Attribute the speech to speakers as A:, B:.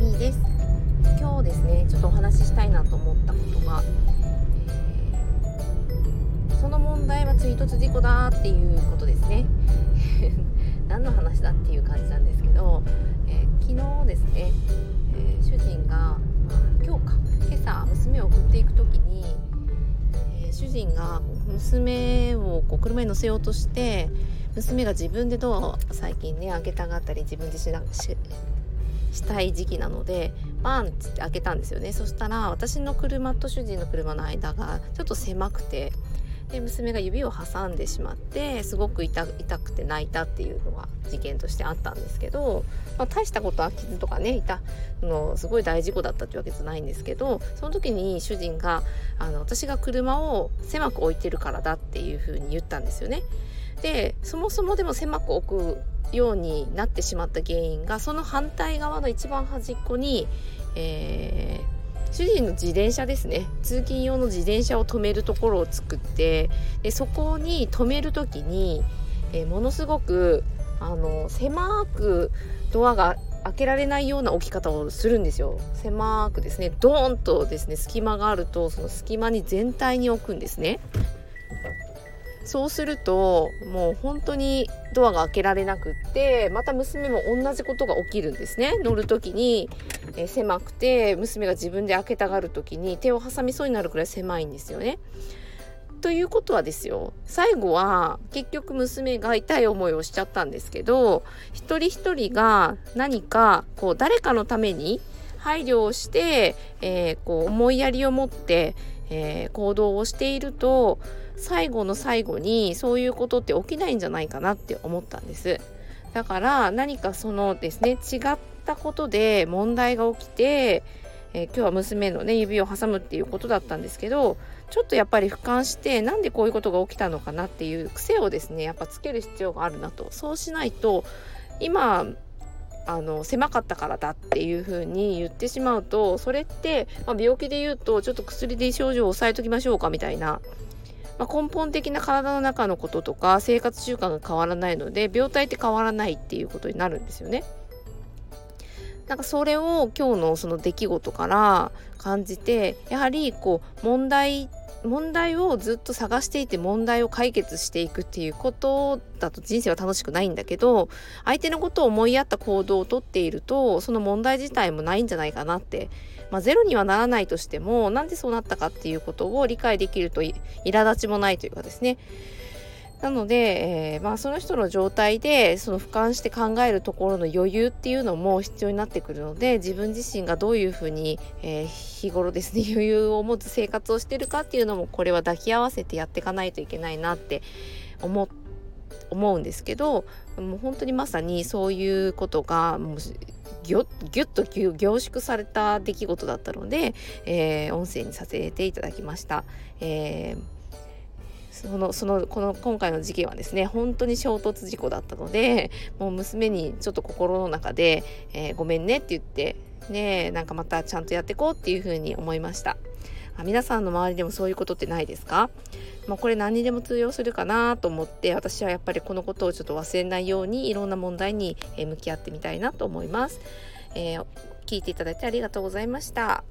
A: みーです。今日ですねちょっとお話ししたいなと思ったことが、えー、その問題は追突事故だっていうことですね。何の話だっていう感じなんですけど、えー、昨日ですね、えー、主人が、まあ、今日か今朝娘を送っていく時に、え主人が娘をこう車に乗せようとして娘が自分でドアを最近ね開けたがったり自分自身なししたい時期なのでバンって開けたんですよね。そしたら私の車と主人の車の間がちょっと狭くてで娘が指を挟んでしまってすごく痛くて泣いたっていうのが事件としてあったんですけど、まあ、大したことは傷とかねいたのすごい大事故だったってわけじゃないんですけどその時に主人があの私が車を狭く置いてるからだっていうふうに言ったんですよね。でそもそもでも狭く置くようになってしまった原因がその反対側の一番端っこに、えー、主人の自転車ですね。通勤用の自転車を止めるところを作ってでそこに止める時に、え、ものすごくあの狭くドアが開けられないような置き方をするんですよ。狭くですねドーンとですね隙間があるとその隙間に全体に置くんですね。そうするともう本当にドアが開けられなくってまた娘も同じことが起きるんですね乗る時に、えー、狭くて娘が自分で開けたがる時に手を挟みそうになるくらい狭いんですよね。ということはですよ最後は結局娘が痛い思いをしちゃったんですけど一人一人が何かこう誰かのために配慮をして、えー、こう思いやりを持って、えー、行動をしていると最後の最後にそういうことって起きないんじゃないかなって思ったんです。だから何かそのですね違ったことで問題が起きて、えー、今日は娘のね指を挟むっていうことだったんですけどちょっとやっぱり俯瞰してなんでこういうことが起きたのかなっていう癖をですねやっぱつける必要があるなと。そうしないと今あの狭かったからだっていう風に言ってしまうとそれって、まあ、病気で言うとちょっと薬で症状を抑えときましょうかみたいなまあ、根本的な体の中のこととか生活習慣が変わらないので病態って変わらないっていうことになるんですよね。なんかそれを今日のその出来事から感じてやはりこう問題問題をずっと探していて問題を解決していくっていうことだと人生は楽しくないんだけど相手のことを思いやった行動をとっているとその問題自体もないんじゃないかなって。まあ、ゼロにはならないとしてもなんでそうなったかっていうことを理解できると苛立ちもないというかですね。なので、えー、まあ、その人の状態でその俯瞰して考えるところの余裕っていうのも必要になってくるので自分自身がどういうふうに、えー、日頃ですね 余裕を持つ生活をしてるかっていうのもこれは抱き合わせてやっていかないといけないなって思思うんですけどもう本当にまさにそういうことがもうぎゅぎゅっと凝縮された出来事だったので、えー、音声にさせていただきました。えーそのそのこの今回の事件はですね本当に衝突事故だったのでもう娘にちょっと心の中で、えー、ごめんねって言ってねなんかまたちゃんとやっていこうっていうふうに思いました。あ皆さんの周りでもそういうことってないですか？まあ、これ何にでも通用するかなと思って私はやっぱりこのことをちょっと忘れないようにいろんな問題に向き合ってみたいなと思います、えー、聞いていただいてありがとうございました。